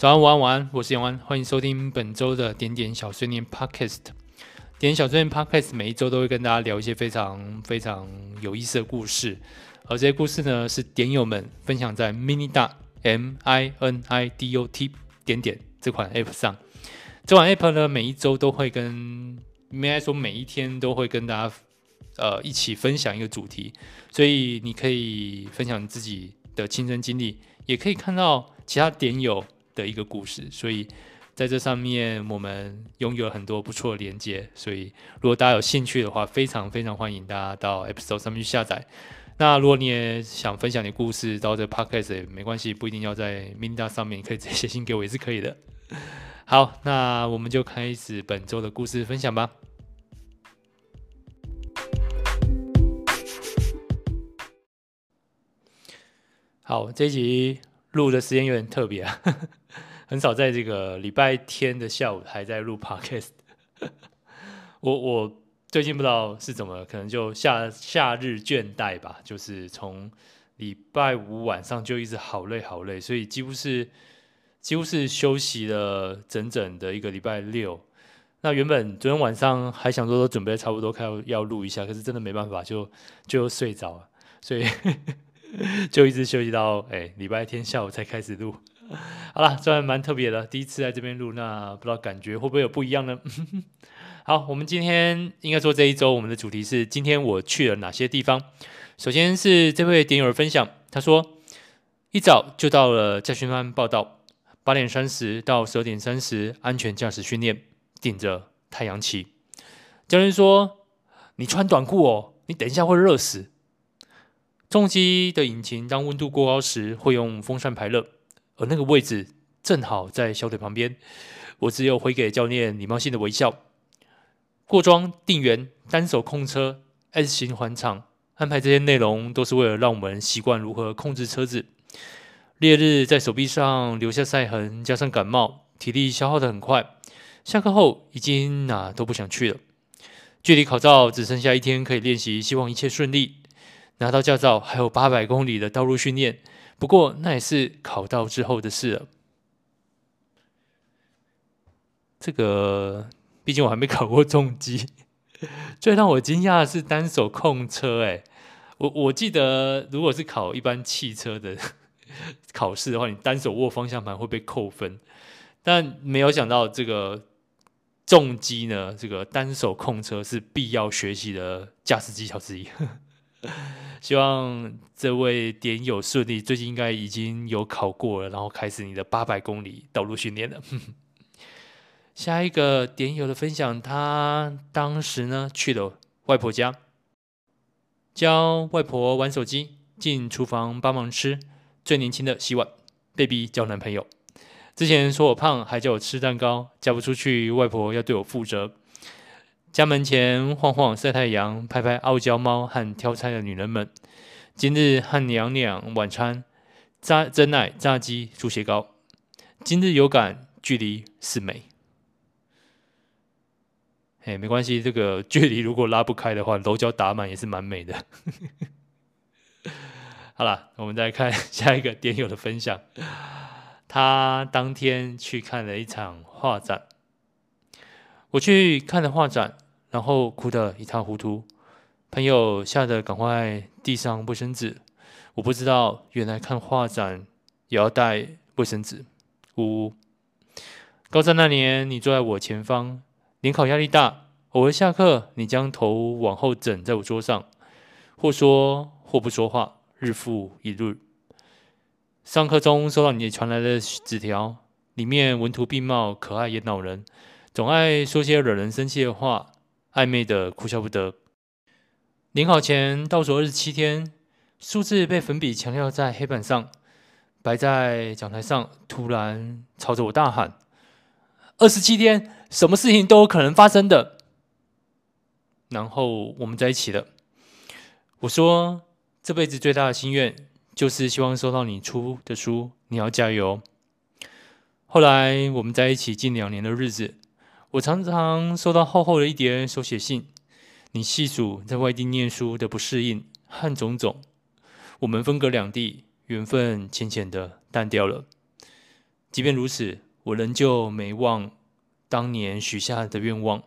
早安，午安，晚安，我是杨安，欢迎收听本周的点点小碎念 Podcast。点点小碎念 Podcast 每一周都会跟大家聊一些非常非常有意思的故事，而这些故事呢，是点友们分享在 Mini d M I N I D O T 点点这款 App 上。这款 App 呢，每一周都会跟，应该说每一天都会跟大家呃一起分享一个主题，所以你可以分享自己的亲身经历，也可以看到其他点友的一个故事，所以在这上面我们拥有了很多不错的连接。所以如果大家有兴趣的话，非常非常欢迎大家到 App Store 上面去下载。那如果你也想分享你的故事到这 Podcast 也没关系，不一定要在 Minda 上面，可以直接写信给我也是可以的。好，那我们就开始本周的故事分享吧。好，这集。录的时间有点特别啊，很少在这个礼拜天的下午还在录 podcast。我我最近不知道是怎么，可能就夏夏日倦怠吧，就是从礼拜五晚上就一直好累好累，所以几乎是几乎是休息了整整的一个礼拜六。那原本昨天晚上还想说都准备差不多开要录一下，可是真的没办法，就就睡着了，所以。就一直休息到哎礼拜天下午才开始录，好了，这还蛮特别的，第一次在这边录，那不知道感觉会不会有不一样呢？好，我们今天应该说这一周我们的主题是今天我去了哪些地方。首先是这位点友的分享，他说一早就到了驾训班报道，八点三十到十二点三十安全驾驶训练，顶着太阳旗。教练说你穿短裤哦，你等一下会热死。重机的引擎当温度过高时，会用风扇排热，而那个位置正好在小腿旁边。我只有回给教练礼貌性的微笑。过桩、定圆、单手控车、S 型环场，安排这些内容都是为了让我们习惯如何控制车子。烈日在手臂上留下晒痕，加上感冒，体力消耗得很快。下课后已经哪都不想去了。距离考照只剩下一天可以练习，希望一切顺利。拿到驾照还有八百公里的道路训练，不过那也是考到之后的事了。这个毕竟我还没考过重机，最让我惊讶的是单手控车。哎，我我记得如果是考一般汽车的 考试的话，你单手握方向盘会被扣分，但没有想到这个重机呢，这个单手控车是必要学习的驾驶技巧之一。希望这位点友顺利，最近应该已经有考过了，然后开始你的八百公里道路训练了。下一个点友的分享，他当时呢去了外婆家，教外婆玩手机，进厨房帮忙吃，最年轻的洗碗，被逼交男朋友。之前说我胖，还叫我吃蛋糕，嫁不出去，外婆要对我负责。家门前晃晃晒太阳，拍拍傲娇猫和挑菜的女人们。今日和娘娘晚餐：炸珍奶、炸鸡、猪血糕。今日有感，距离是美。嘿，没关系，这个距离如果拉不开的话，楼角打满也是蛮美的。好了，我们再看下一个点友的分享。他当天去看了一场画展。我去看了画展，然后哭得一塌糊涂。朋友吓得赶快递上卫生纸。我不知道，原来看画展也要带卫生纸。呜呜。高三那年，你坐在我前方，联考压力大，偶尔下课，你将头往后枕在我桌上，或说或不说话，日复一日。上课中收到你传来的纸条，里面文图并茂，可爱也恼人。总爱说些惹人生气的话，暧昧的哭笑不得。临考前倒数二十七天，数字被粉笔强调在黑板上，摆在讲台上，突然朝着我大喊：“二十七天，什么事情都有可能发生的。”然后我们在一起了。我说：“这辈子最大的心愿，就是希望收到你出的书，你要加油。”后来我们在一起近两年的日子。我常常收到厚厚的一叠手写信，你细数在外地念书的不适应和种种。我们分隔两地，缘分浅浅的淡掉了。即便如此，我仍旧没忘当年许下的愿望。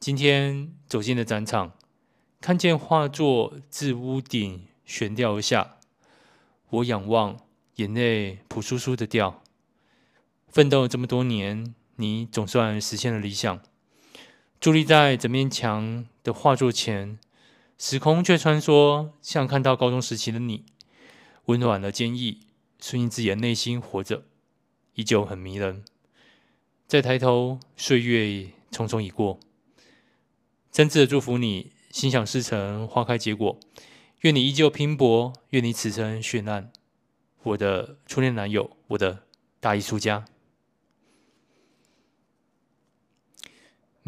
今天走进了展场，看见画作自屋顶悬吊而下，我仰望，眼泪扑簌簌的掉。奋斗了这么多年，你总算实现了理想。伫立在整面墙的画作前，时空却穿梭，像看到高中时期的你，温暖而坚毅，顺应自己的内心活着，依旧很迷人。再抬头，岁月匆匆已过。真挚的祝福你，心想事成，花开结果。愿你依旧拼搏，愿你此生绚烂。我的初恋男友，我的大艺术家。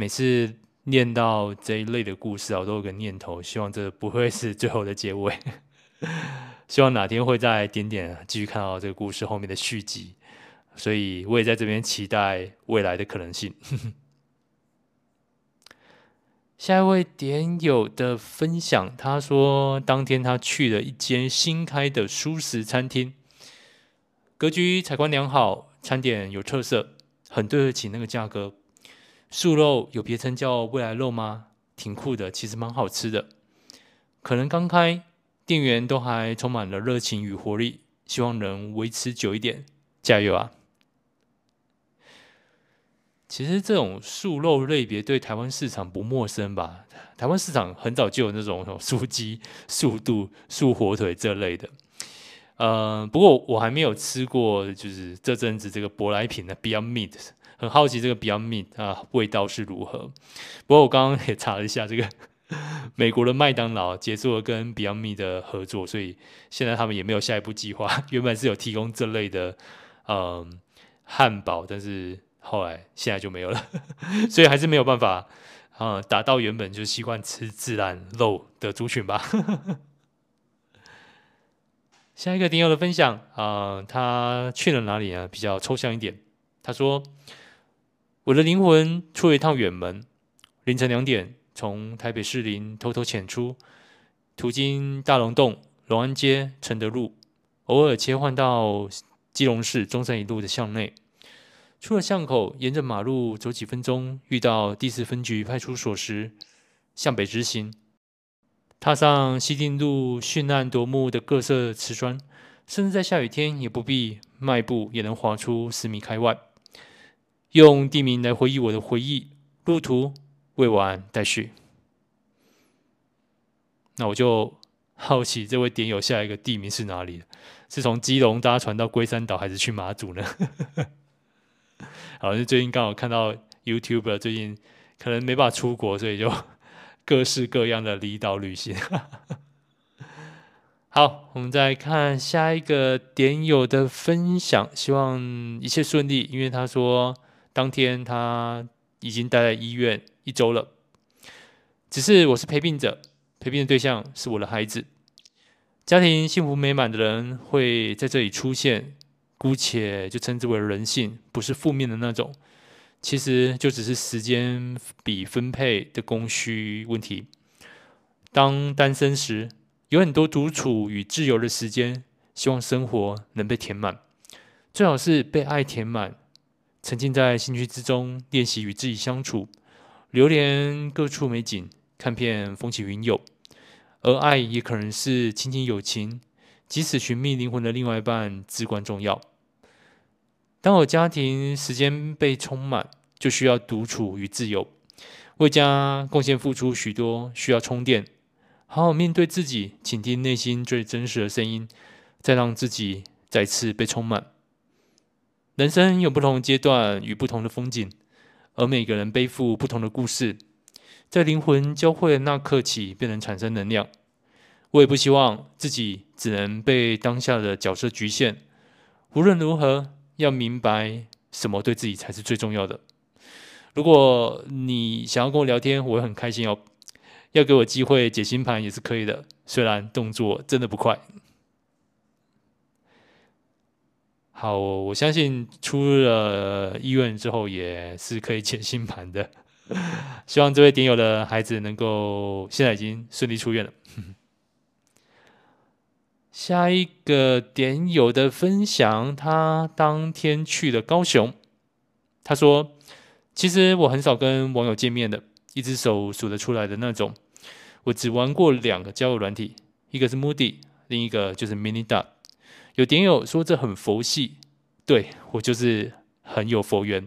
每次念到这一类的故事啊，我都有个念头，希望这不会是最后的结尾。希望哪天会再点点继续看到这个故事后面的续集。所以我也在这边期待未来的可能性。下一位点友的分享，他说当天他去了一间新开的蔬食餐厅，格局采光良好，餐点有特色，很对得起那个价格。素肉有别称叫未来肉吗？挺酷的，其实蛮好吃的。可能刚开，店员都还充满了热情与活力，希望能维持久一点，加油啊！其实这种素肉类别对台湾市场不陌生吧？台湾市场很早就有那种素鸡、素肚、素火腿这类的。呃，不过我还没有吃过，就是这阵子这个舶来品的 Beyond Meat。很好奇这个 Beyond Meat 啊，味道是如何？不过我刚刚也查了一下，这个 美国的麦当劳结束了跟 Beyond Meat 的合作，所以现在他们也没有下一步计划。原本是有提供这类的嗯汉堡，但是后来现在就没有了，所以还是没有办法啊、嗯、达到原本就习惯吃自然肉的族群吧。下一个点友的分享啊、嗯，他去了哪里啊？比较抽象一点，他说。我的灵魂出了一趟远门，凌晨两点从台北市林偷偷潜出，途经大龙洞、龙安街、承德路，偶尔切换到基隆市中山一路的巷内。出了巷口，沿着马路走几分钟，遇到第四分局派出所时，向北直行。踏上西定路绚烂夺目的各色瓷砖，甚至在下雨天也不必迈步，也能滑出十米开外。用地名来回忆我的回忆，路途未完待续。那我就好奇，这位点友下一个地名是哪里？是从基隆搭船到龟山岛，还是去马祖呢？好，像最近刚好看到 YouTube，最近可能没办法出国，所以就 各式各样的离岛旅行。好，我们再看下一个点友的分享，希望一切顺利，因为他说。当天他已经待在医院一周了，只是我是陪病者，陪病的对象是我的孩子。家庭幸福美满的人会在这里出现，姑且就称之为人性，不是负面的那种。其实就只是时间比分配的供需问题。当单身时，有很多独处与自由的时间，希望生活能被填满，最好是被爱填满。沉浸在兴趣之中，练习与自己相处，流连各处美景，看遍风起云涌。而爱也可能是亲情友情，即使寻觅灵魂的另外一半至关重要。当我家庭时间被充满，就需要独处与自由，为家贡献付出许多，需要充电，好好面对自己，倾听内心最真实的声音，再让自己再次被充满。人生有不同阶段与不同的风景，而每个人背负不同的故事，在灵魂交汇的那刻起，便能产生能量。我也不希望自己只能被当下的角色局限。无论如何，要明白什么对自己才是最重要的。如果你想要跟我聊天，我会很开心哦。要给我机会解星盘也是可以的，虽然动作真的不快。好，我相信出了医院之后也是可以解星盘的。希望这位点友的孩子能够现在已经顺利出院了。下一个点友的分享，他当天去了高雄。他说：“其实我很少跟网友见面的，一只手数得出来的那种。我只玩过两个交友软体，一个是 Moody，另一个就是 Minidot。有点友说这很佛系，对，我就是很有佛缘。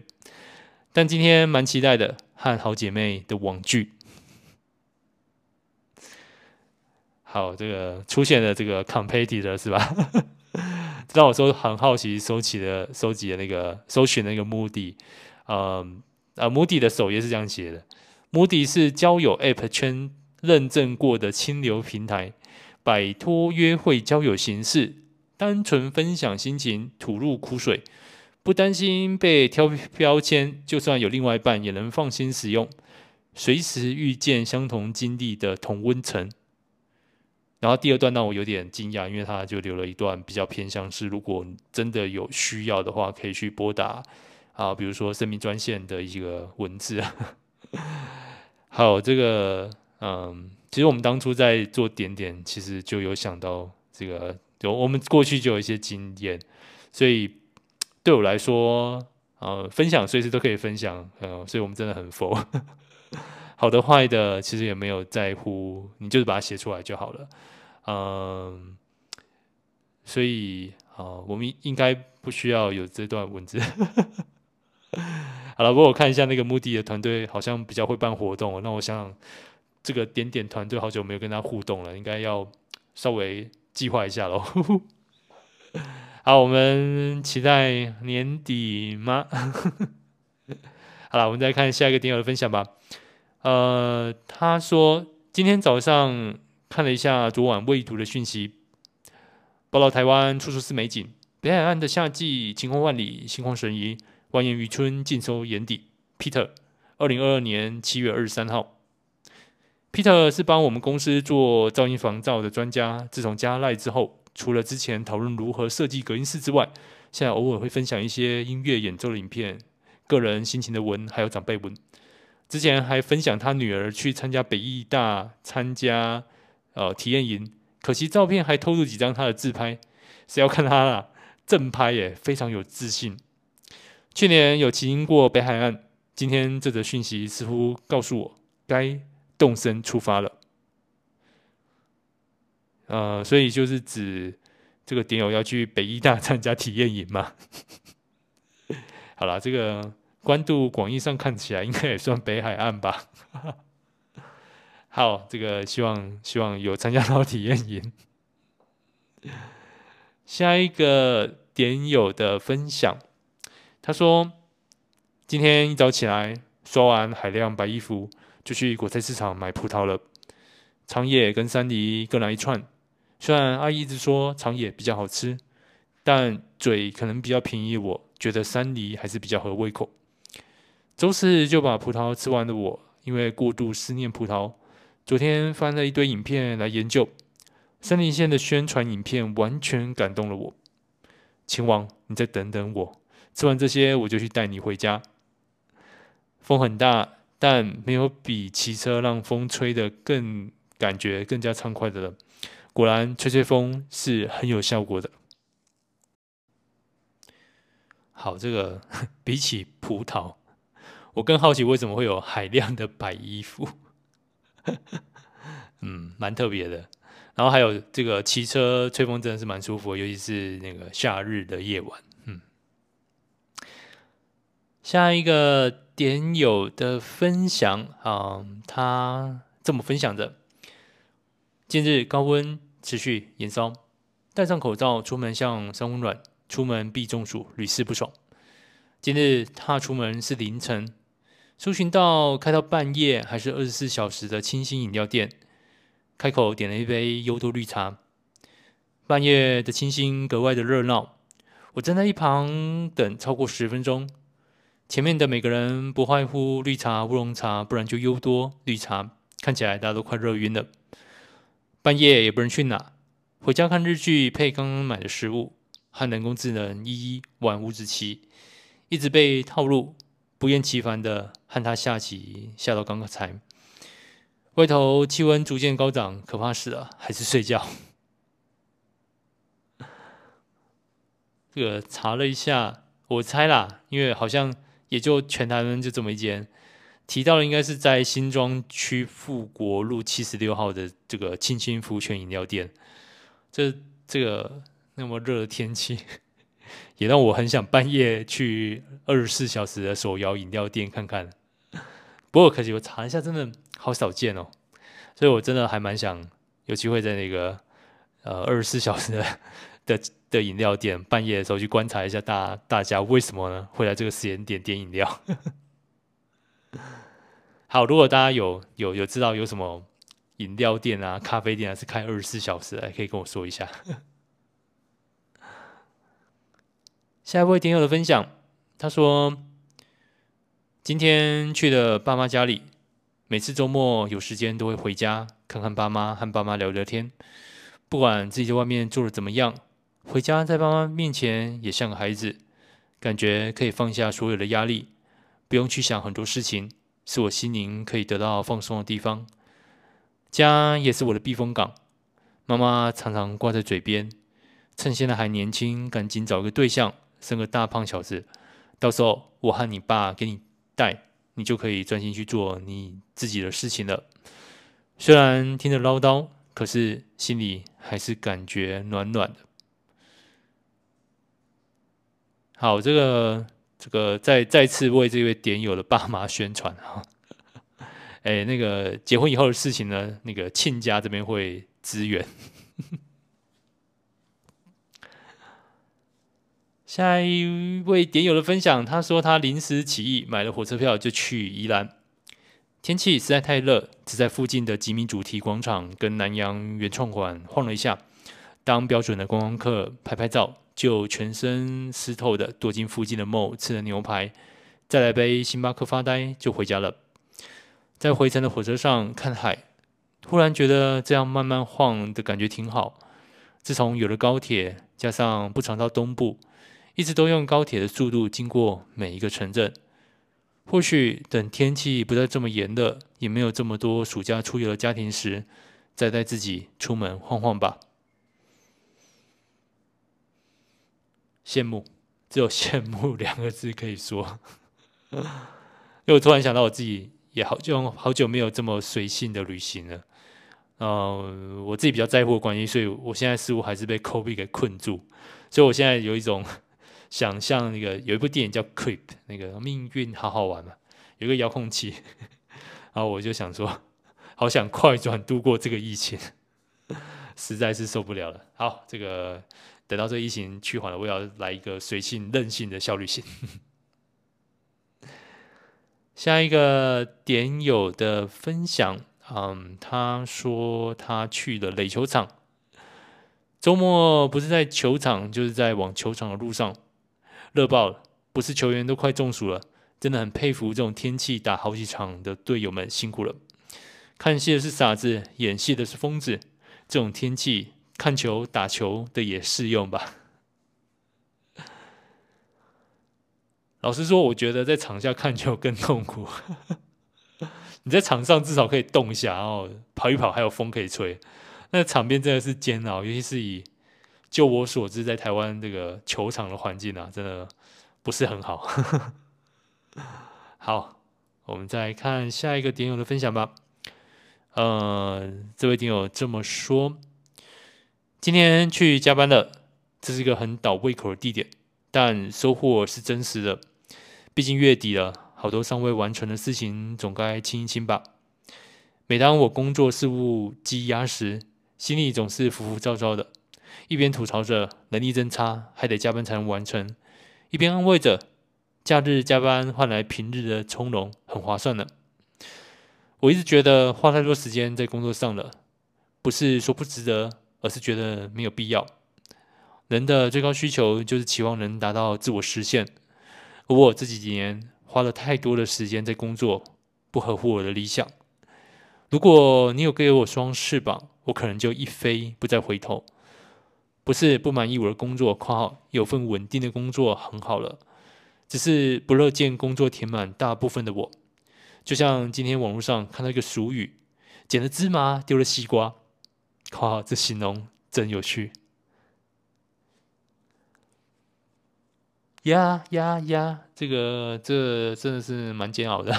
但今天蛮期待的，和好姐妹的网聚。好，这个出现了这个 competitor 是吧？让我说很好奇，收起的收集的那个搜寻那个 Moody，嗯啊 Moody 的首页是这样写的：Moody 是交友 App 圈认证过的清流平台，摆脱约会交友形式。单纯分享心情，吐露苦水，不担心被挑标签，就算有另外一半也能放心使用，随时遇见相同经历的同温层。然后第二段让我有点惊讶，因为他就留了一段比较偏向是，如果真的有需要的话，可以去拨打啊，比如说生命专线的一个文字。好，这个嗯，其实我们当初在做点点，其实就有想到这个。就我们过去就有一些经验，所以对我来说，呃，分享随时都可以分享，呃，所以我们真的很佛，好的坏的其实也没有在乎，你就是把它写出来就好了，嗯、所以啊、我们应该不需要有这段文字。好了，不过我看一下那个 Moody 的团队好像比较会办活动，那我想想这个点点团队好久没有跟他互动了，应该要稍微。计划一下喽。好，我们期待年底吗？好了，我们再看下一个点友的分享吧。呃，他说今天早上看了一下昨晚未读的讯息，报道台湾处处是美景，北海岸的夏季晴空万里，心旷神怡，蜿蜒渔村尽收眼底。Peter，二零二二年七月二十三号。Peter 是帮我们公司做噪音防噪的专家。自从加赖之后，除了之前讨论如何设计隔音室之外，现在偶尔会分享一些音乐演奏的影片、个人心情的文，还有长辈文。之前还分享他女儿去参加北艺大参加呃体验营，可惜照片还偷录几张他的自拍。谁要看他啦？正拍耶，非常有自信。去年有骑经过北海岸，今天这则讯息似乎告诉我该。动身出发了，呃，所以就是指这个点友要去北医大参加体验营嘛。好了，这个关渡广义上看起来应该也算北海岸吧。好，这个希望希望有参加到体验营。下一个点友的分享，他说今天一早起来刷完海量白衣服。就去果菜市场买葡萄了，长野跟山梨各来一串。虽然阿姨一直说长野比较好吃，但嘴可能比较便宜我，我觉得山梨还是比较合胃口。周四就把葡萄吃完的我，因为过度思念葡萄，昨天翻了一堆影片来研究。山梨县的宣传影片完全感动了我。秦王，你再等等我，吃完这些我就去带你回家。风很大。但没有比骑车让风吹得更感觉更加畅快的了。果然，吹吹风是很有效果的。好，这个 比起葡萄，我更好奇为什么会有海量的白衣服。嗯，蛮特别的。然后还有这个骑车吹风真的是蛮舒服，尤其是那个夏日的夜晚。嗯，下一个。点友的分享啊，他这么分享的：近日高温持续延烧，戴上口罩出门像三温暖，出门必中暑，屡试不爽。今日他出门是凌晨，搜寻到开到半夜还是二十四小时的清新饮料店，开口点了一杯优多绿茶。半夜的清新格外的热闹，我站在一旁等超过十分钟。前面的每个人不外乎绿茶、乌龙茶，不然就优多绿茶，看起来大家都快热晕了。半夜也不能去哪，回家看日剧，配刚刚买的食物，和人工智能一一玩五子棋，一直被套路，不厌其烦的和他下棋，下到刚刚才。外头气温逐渐高涨，可怕死了，还是睡觉。这个查了一下，我猜啦，因为好像也就全台湾就这么一间，提到的应该是在新庄区富国路七十六号的这个青青福泉饮料店。这这个那么热的天气，也让我很想半夜去二十四小时的手摇饮料店看看。不过可惜我查一下，真的好少见哦，所以我真的还蛮想有机会在那个。呃，二十四小时的的的饮料店，半夜的时候去观察一下大大家为什么呢会来这个时间点点饮料？好，如果大家有有有知道有什么饮料店啊、咖啡店啊是开二十四小时的，可以跟我说一下。下一位点友的分享，他说今天去了爸妈家里，每次周末有时间都会回家看看爸妈，和爸妈聊聊天。不管自己在外面做的怎么样，回家在爸妈面前也像个孩子，感觉可以放下所有的压力，不用去想很多事情，是我心灵可以得到放松的地方。家也是我的避风港。妈妈常常挂在嘴边，趁现在还年轻，赶紧找个对象，生个大胖小子，到时候我和你爸给你带，你就可以专心去做你自己的事情了。虽然听着唠叨。可是心里还是感觉暖暖的。好，这个这个再再次为这位点友的爸妈宣传哈。哎，那个结婚以后的事情呢，那个亲家这边会支援。下一位点友的分享，他说他临时起意买了火车票就去宜兰。天气实在太热，只在附近的吉米主题广场跟南洋原创馆晃了一下，当标准的观光客拍拍照，就全身湿透的躲进附近的 mall 吃了牛排，再来杯星巴克发呆就回家了。在回程的火车上看海，突然觉得这样慢慢晃的感觉挺好。自从有了高铁，加上不常到东部，一直都用高铁的速度经过每一个城镇。或许等天气不再这么炎热，也没有这么多暑假出游的家庭时，再带自己出门晃晃吧。羡慕，只有羡慕两个字可以说。因为我突然想到，我自己也好久好久没有这么随性的旅行了。呃，我自己比较在乎的关系，所以我现在似乎还是被 COVID 给困住，所以我现在有一种。想象那个有一部电影叫《Creep》，那个命运好好玩嘛，有个遥控器，然后我就想说，好想快转度过这个疫情，实在是受不了了。好，这个等到这疫情趋缓了，我要来一个随性任性的小旅行。下一个点友的分享，嗯，他说他去了垒球场，周末不是在球场，就是在往球场的路上。热爆了，不是球员都快中暑了，真的很佩服这种天气打好几场的队友们，辛苦了。看戏的是傻子，演戏的是疯子，这种天气看球打球的也适用吧？老实说，我觉得在场下看球更痛苦。你在场上至少可以动一下，然后跑一跑，还有风可以吹。那场边真的是煎熬，尤其是以。就我所知，在台湾这个球场的环境啊，真的不是很好。好，我们再看下一个点友的分享吧。呃，这位点友这么说：今天去加班了，这是一个很倒胃口的地点，但收获是真实的。毕竟月底了，好多尚未完成的事情，总该清一清吧。每当我工作事务积压时，心里总是浮浮躁躁的。一边吐槽着能力真差，还得加班才能完成，一边安慰着假日加班换来平日的从容，很划算呢。我一直觉得花太多时间在工作上了，不是说不值得，而是觉得没有必要。人的最高需求就是期望能达到自我实现，而我这几年花了太多的时间在工作，不合乎我的理想。如果你有给我双翅膀，我可能就一飞不再回头。不是不满意我的工作，括号有份稳定的工作很好了，只是不乐见工作填满大部分的我。就像今天网络上看到一个俗语：“捡了芝麻丢了西瓜”，括号这形容真有趣。呀呀呀，这个这真的是蛮煎熬的。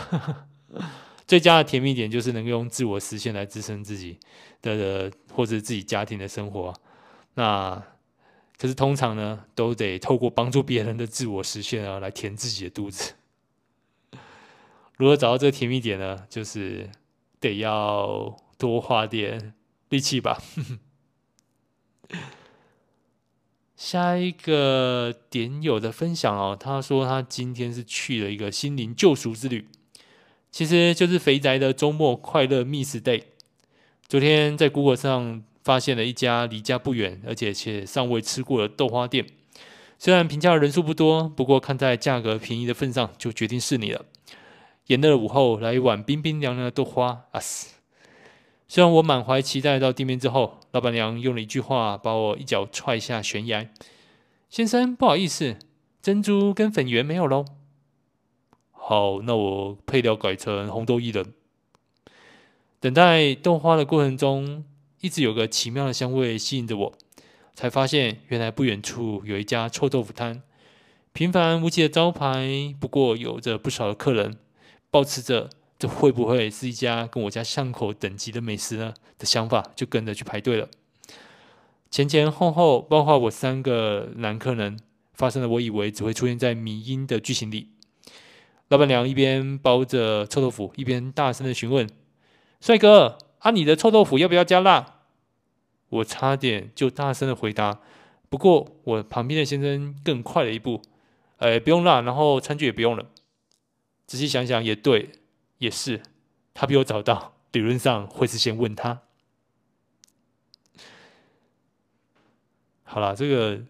最佳的甜蜜点就是能够用自我实现来支撑自己，的或者自己家庭的生活。那可是通常呢，都得透过帮助别人的自我实现啊，来填自己的肚子。如何找到这个甜蜜点呢？就是得要多花点力气吧。下一个点友的分享哦，他说他今天是去了一个心灵救赎之旅，其实就是肥宅的周末快乐 Miss Day。昨天在 Google 上发现了一家离家不远，而且且尚未吃过的豆花店。虽然评价的人数不多，不过看在价格便宜的份上，就决定是你了。炎热的午后，来一碗冰冰凉凉的豆花，啊嘶！虽然我满怀期待到地面之后，老板娘用了一句话把我一脚踹下悬崖。先生，不好意思，珍珠跟粉圆没有喽。好，那我配料改成红豆薏仁。等待豆花的过程中，一直有个奇妙的香味吸引着我，才发现原来不远处有一家臭豆腐摊。平凡无奇的招牌，不过有着不少的客人，保持着。这会不会是一家跟我家巷口等级的美食呢？的想法就跟着去排队了。前前后后，包括我三个男客人，发生了我以为只会出现在迷音的剧情里。老板娘一边包着臭豆腐，一边大声的询问：“帅哥，啊，你的臭豆腐要不要加辣？”我差点就大声的回答，不过我旁边的先生更快了一步：“哎，不用辣，然后餐具也不用了。”仔细想想也对。也是，他比我早到，理论上会是先问他。好了，这个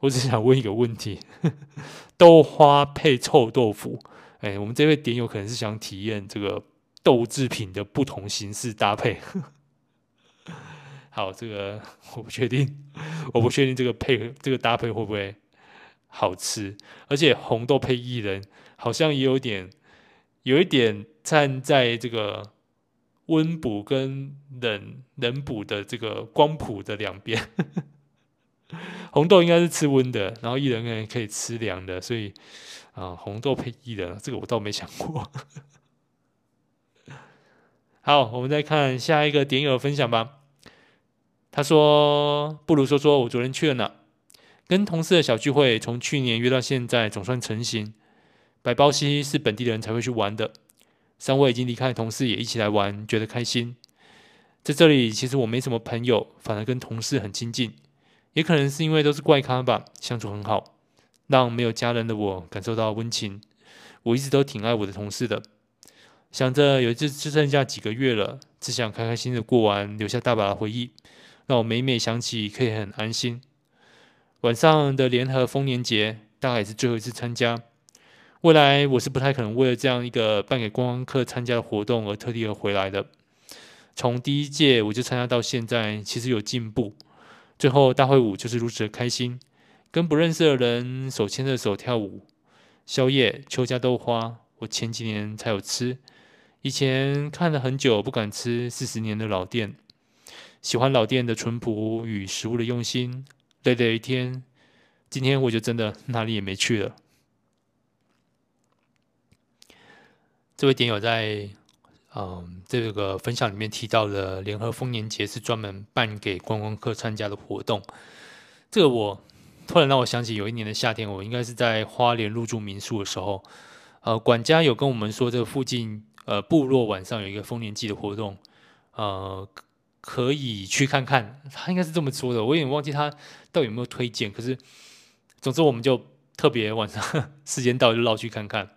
我只想问一个问题：豆花配臭豆腐，哎，我们这位点友可能是想体验这个豆制品的不同形式搭配。好，这个我不确定，我不确定这个配这个搭配会不会好吃，而且红豆配薏仁好像也有点。有一点站在这个温补跟冷冷补的这个光谱的两边，红豆应该是吃温的，然后薏仁呢可以吃凉的，所以啊，红豆配薏仁，这个我倒没想过。好，我们再看下一个点友分享吧。他说：“不如说说我昨天去了哪？跟同事的小聚会，从去年约到现在，总算成型。”白包溪是本地人才会去玩的，三位已经离开的同事也一起来玩，觉得开心。在这里，其实我没什么朋友，反而跟同事很亲近，也可能是因为都是怪咖吧，相处很好，让没有家人的我感受到温情。我一直都挺爱我的同事的，想着有只只剩下几个月了，只想开开心心的过完，留下大把的回忆，让我每每想起可以很安心。晚上的联合丰年节，大概也是最后一次参加。未来我是不太可能为了这样一个办给观光客参加的活动而特地而回来的。从第一届我就参加到现在，其实有进步。最后大会舞就是如此的开心，跟不认识的人手牵着手跳舞。宵夜邱家豆花，我前几年才有吃，以前看了很久不敢吃四十年的老店。喜欢老店的淳朴与食物的用心。累了一天，今天我就真的哪里也没去了。这位点友在嗯这个分享里面提到了联合丰年节是专门办给观光客参加的活动。这个我突然让我想起有一年的夏天，我应该是在花莲入住民宿的时候，呃，管家有跟我们说，这附近呃部落晚上有一个丰年祭的活动，呃，可以去看看。他应该是这么说的，我有点忘记他到底有没有推荐。可是总之我们就特别晚上 时间到就绕去看看，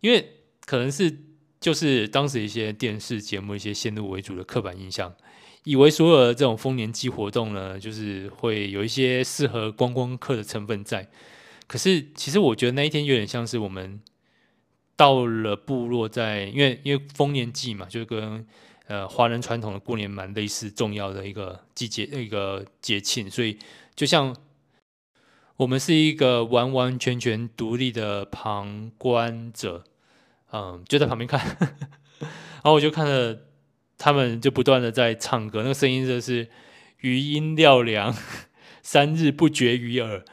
因为。可能是就是当时一些电视节目一些先入为主的刻板印象，以为所有的这种丰年祭活动呢，就是会有一些适合观光客的成分在。可是其实我觉得那一天有点像是我们到了部落在，因为因为丰年祭嘛，就跟呃华人传统的过年蛮类似，重要的一个季节一个节庆，所以就像我们是一个完完全全独立的旁观者。嗯，就在旁边看，然后我就看着他们就不断的在唱歌，那个声音就是余音绕梁，三日不绝于耳。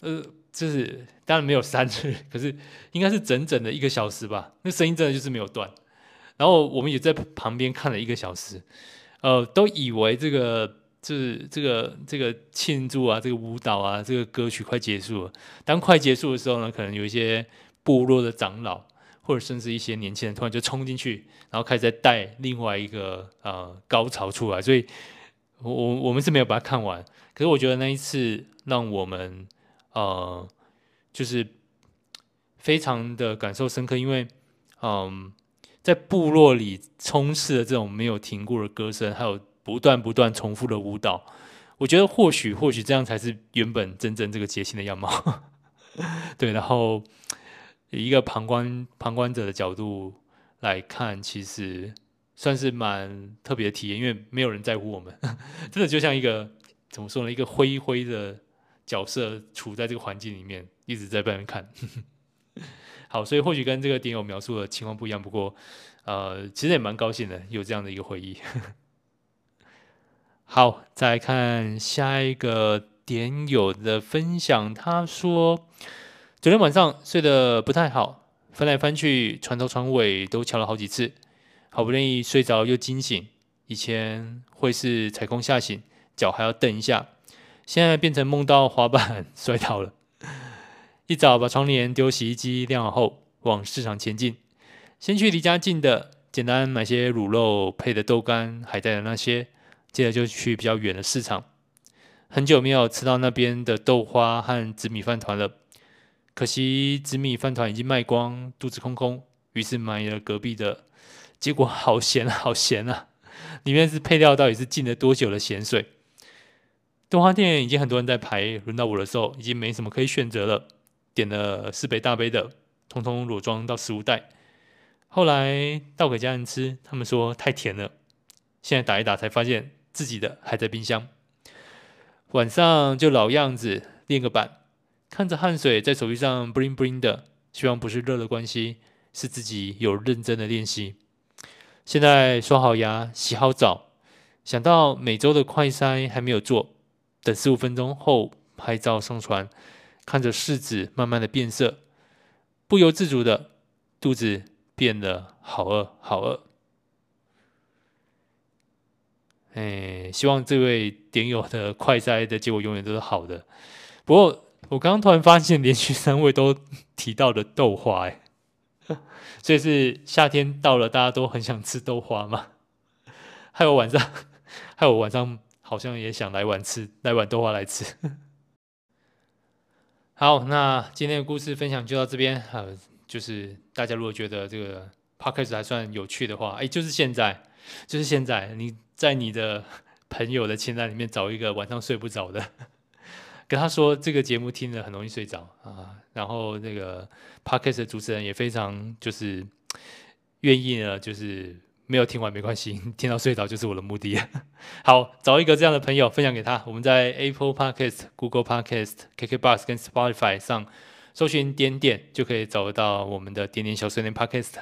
呃，就是当然没有三日，可是应该是整整的一个小时吧。那声音真的就是没有断。然后我们也在旁边看了一个小时，呃，都以为这个就是这个这个庆祝啊，这个舞蹈啊，这个歌曲快结束了。当快结束的时候呢，可能有一些部落的长老，或者甚至一些年轻人，突然就冲进去，然后开始在带另外一个呃高潮出来。所以我我我们是没有把它看完。可是我觉得那一次让我们呃，就是非常的感受深刻，因为嗯、在部落里充斥着这种没有停过的歌声，还有不断不断重复的舞蹈。我觉得或许或许这样才是原本真正这个节庆的样貌。对，然后一个旁观旁观者的角度来看，其实算是蛮特别的体验，因为没有人在乎我们，真的就像一个。怎么说呢？一个灰灰的角色处在这个环境里面，一直在外面看。好，所以或许跟这个点友描述的情况不一样，不过呃，其实也蛮高兴的，有这样的一个回忆。好，再看下一个点友的分享。他说，昨天晚上睡得不太好，翻来翻去，床头床尾都敲了好几次，好不容易睡着又惊醒。以前会是踩空吓醒。脚还要蹬一下，现在变成梦到滑板摔倒了。一早把窗帘丢洗衣机晾好后，往市场前进。先去离家近的，简单买些卤肉配的豆干、海带的那些。接着就去比较远的市场。很久没有吃到那边的豆花和紫米饭团了，可惜紫米饭团已经卖光，肚子空空。于是买了隔壁的，结果好咸，好咸啊！里面是配料到底是进了多久的咸水？豆花店已经很多人在排，轮到我的时候，已经没什么可以选择了。点了四杯大杯的，通通裸装到食物袋。后来倒给家人吃，他们说太甜了。现在打一打，才发现自己的还在冰箱。晚上就老样子练个板，看着汗水在手臂上 bling bling 的，希望不是热的关系，是自己有认真的练习。现在刷好牙，洗好澡，想到每周的快筛还没有做。等十五分钟后拍照上传，看着试纸慢慢的变色，不由自主的肚子变得好饿好饿。哎，希望这位点友的快筛的结果永远都是好的。不过我刚刚突然发现，连续三位都提到了豆花，哎，所以是夏天到了，大家都很想吃豆花吗？害我晚上，害我晚上。好像也想来碗吃，来碗豆花来吃。好，那今天的故事分享就到这边。呃，就是大家如果觉得这个 podcast 还算有趣的话，哎，就是现在，就是现在，你在你的朋友的清单里面找一个晚上睡不着的，跟他说这个节目听了很容易睡着啊。然后那个 podcast 的主持人也非常就是愿意呢，就是。没有听完没关系，听到睡着就是我的目的。好，找一个这样的朋友分享给他。我们在 Apple Podcast、Google Podcast、KKBox 跟 Spotify 上搜寻点点，就可以找得到我们的点点小碎念 Podcast。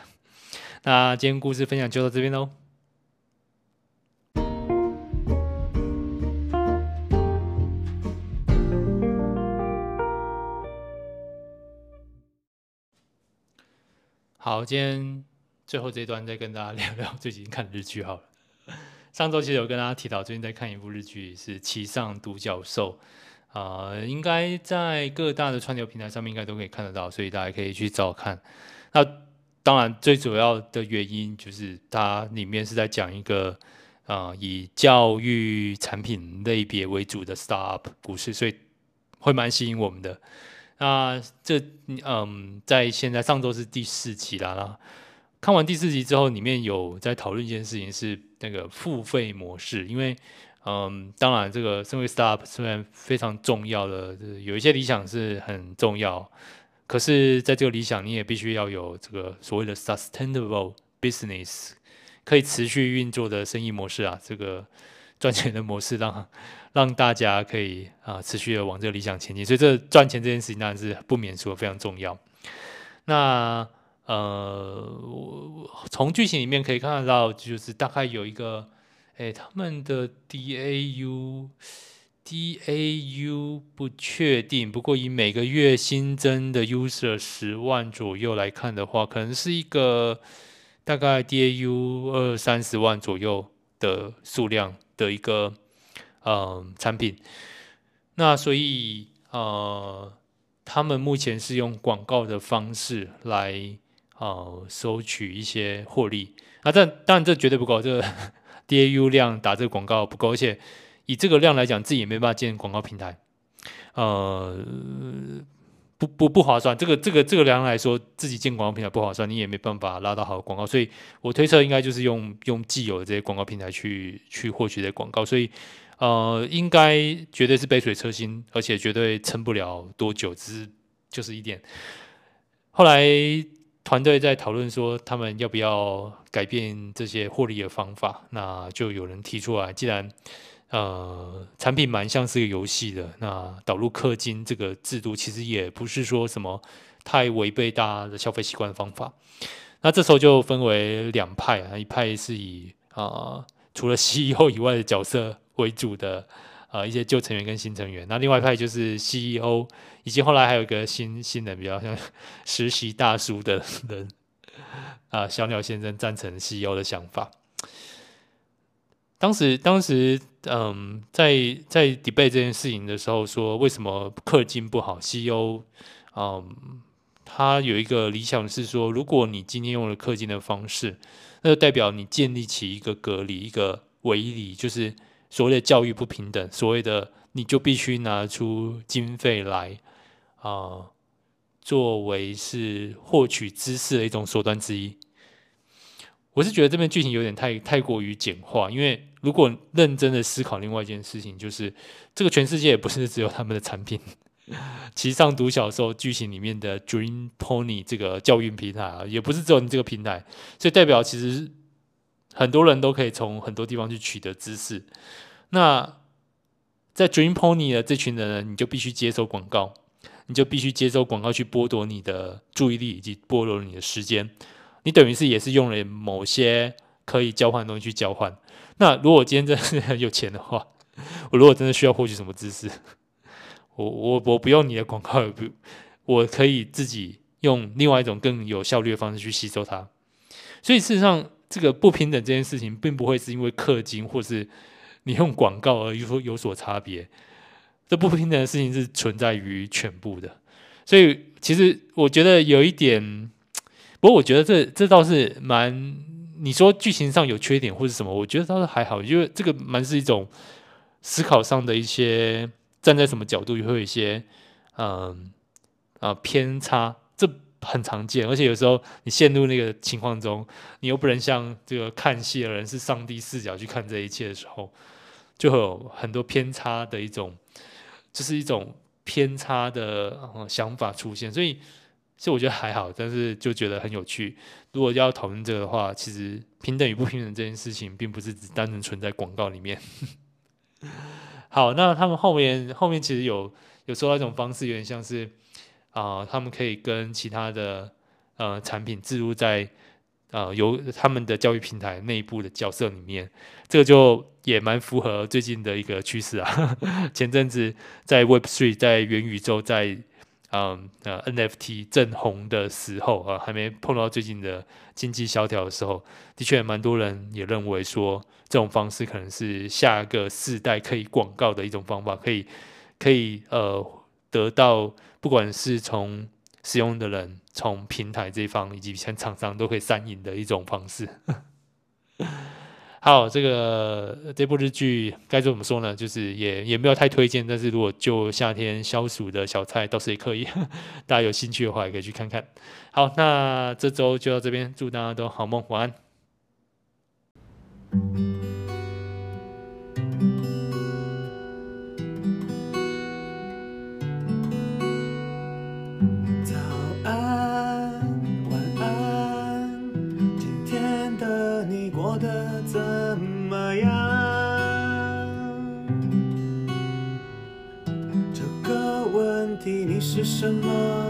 那今天故事分享就到这边喽。好，今天。最后这一段再跟大家 聊聊最近看的日剧好了。上周其实有跟大家提到，最近在看一部日剧是《骑上独角兽》，啊、呃，应该在各大的串流平台上面应该都可以看得到，所以大家可以去找看。那当然最主要的原因就是它里面是在讲一个啊、以教育产品类别为主的 startup 故事，所以会蛮吸引我们的。那这嗯，在现在上周是第四期啦啦。看完第四集之后，里面有在讨论一件事情，是那个付费模式。因为，嗯，当然，这个身为 startup 虽然非常重要的，有一些理想是很重要，可是在这个理想，你也必须要有这个所谓的 sustainable business，可以持续运作的生意模式啊，这个赚钱的模式让，让大家可以啊持续的往这个理想前进。所以，这赚钱这件事情当然是不免俗，非常重要。那。呃，我从剧情里面可以看得到，就是大概有一个，哎，他们的 DAU DAU 不确定，不过以每个月新增的 user 十万左右来看的话，可能是一个大概 DAU 二三十万左右的数量的一个嗯、呃、产品。那所以呃，他们目前是用广告的方式来呃收取一些获利。啊，但当然这绝对不够，这个 DAU 量打这个广告不够，而且。以这个量来讲，自己也没办法建广告平台，呃，不不不划算。这个这个这个量来说，自己建广告平台不划算，你也没办法拉到好的广告。所以我推测应该就是用用既有的这些广告平台去去获取这些广告。所以呃，应该绝对是杯水车薪，而且绝对撑不了多久。只是就是一点。后来团队在讨论说，他们要不要改变这些获利的方法？那就有人提出来，既然呃，产品蛮像是个游戏的。那导入氪金这个制度，其实也不是说什么太违背大家的消费习惯的方法。那这时候就分为两派啊，一派是以啊、除了 CEO 以外的角色为主的啊、一些旧成员跟新成员。那另外一派就是 CEO，以及后来还有一个新新的比较像实习大叔的人 啊、小鸟先生赞成 CEO 的想法。当时，当时，嗯，在在 debate 这件事情的时候，说为什么氪金不好？CEO，嗯，他有一个理想是说，如果你今天用了氪金的方式，那就代表你建立起一个隔离，一个围篱，就是所谓的教育不平等，所谓的你就必须拿出经费来啊，作为是获取知识的一种手段之一。我是觉得这边剧情有点太太过于简化，因为如果认真的思考另外一件事情，就是这个全世界也不是只有他们的产品。其实上读小说剧情里面的 Dream Pony 这个教育平台啊，也不是只有你这个平台，所以代表其实很多人都可以从很多地方去取得知识。那在 Dream Pony 的这群人呢，你就必须接收广告，你就必须接收广告去剥夺你的注意力以及剥夺你的时间。你等于是也是用了某些可以交换的东西去交换。那如果我今天真的很有钱的话，我如果真的需要获取什么知识，我我我不用你的广告，也不，我可以自己用另外一种更有效率的方式去吸收它。所以事实上，这个不平等这件事情，并不会是因为氪金或是你用广告而有有所差别。这不平等的事情是存在于全部的。所以其实我觉得有一点。不过我觉得这这倒是蛮，你说剧情上有缺点或是什么，我觉得倒是还好，因为这个蛮是一种思考上的一些站在什么角度也会有一些嗯啊、偏差，这很常见，而且有时候你陷入那个情况中，你又不能像这个看戏的人是上帝视角去看这一切的时候，就会有很多偏差的一种，就是一种偏差的、嗯、想法出现，所以。所以我觉得还好，但是就觉得很有趣。如果要讨论这个的话，其实平等与不平等这件事情，并不是只单纯存在广告里面。好，那他们后面后面其实有有说到一种方式，有点像是啊、他们可以跟其他的呃产品置入在呃由他们的教育平台内部的角色里面，这个就也蛮符合最近的一个趋势啊。前阵子在 Web Three，在元宇宙，在嗯呃，NFT 正红的时候啊，还没碰到最近的经济萧条的时候，的确蛮多人也认为说，这种方式可能是下一个世代可以广告的一种方法，可以可以呃得到不管是从使用的人、从平台这一方以及像厂商都可以三赢的一种方式。好，这个这部日剧该怎么说呢？就是也也没有太推荐，但是如果就夏天消暑的小菜，倒是也可以。大家有兴趣的话，也可以去看看。好，那这周就到这边，祝大家都好梦，晚安。什么？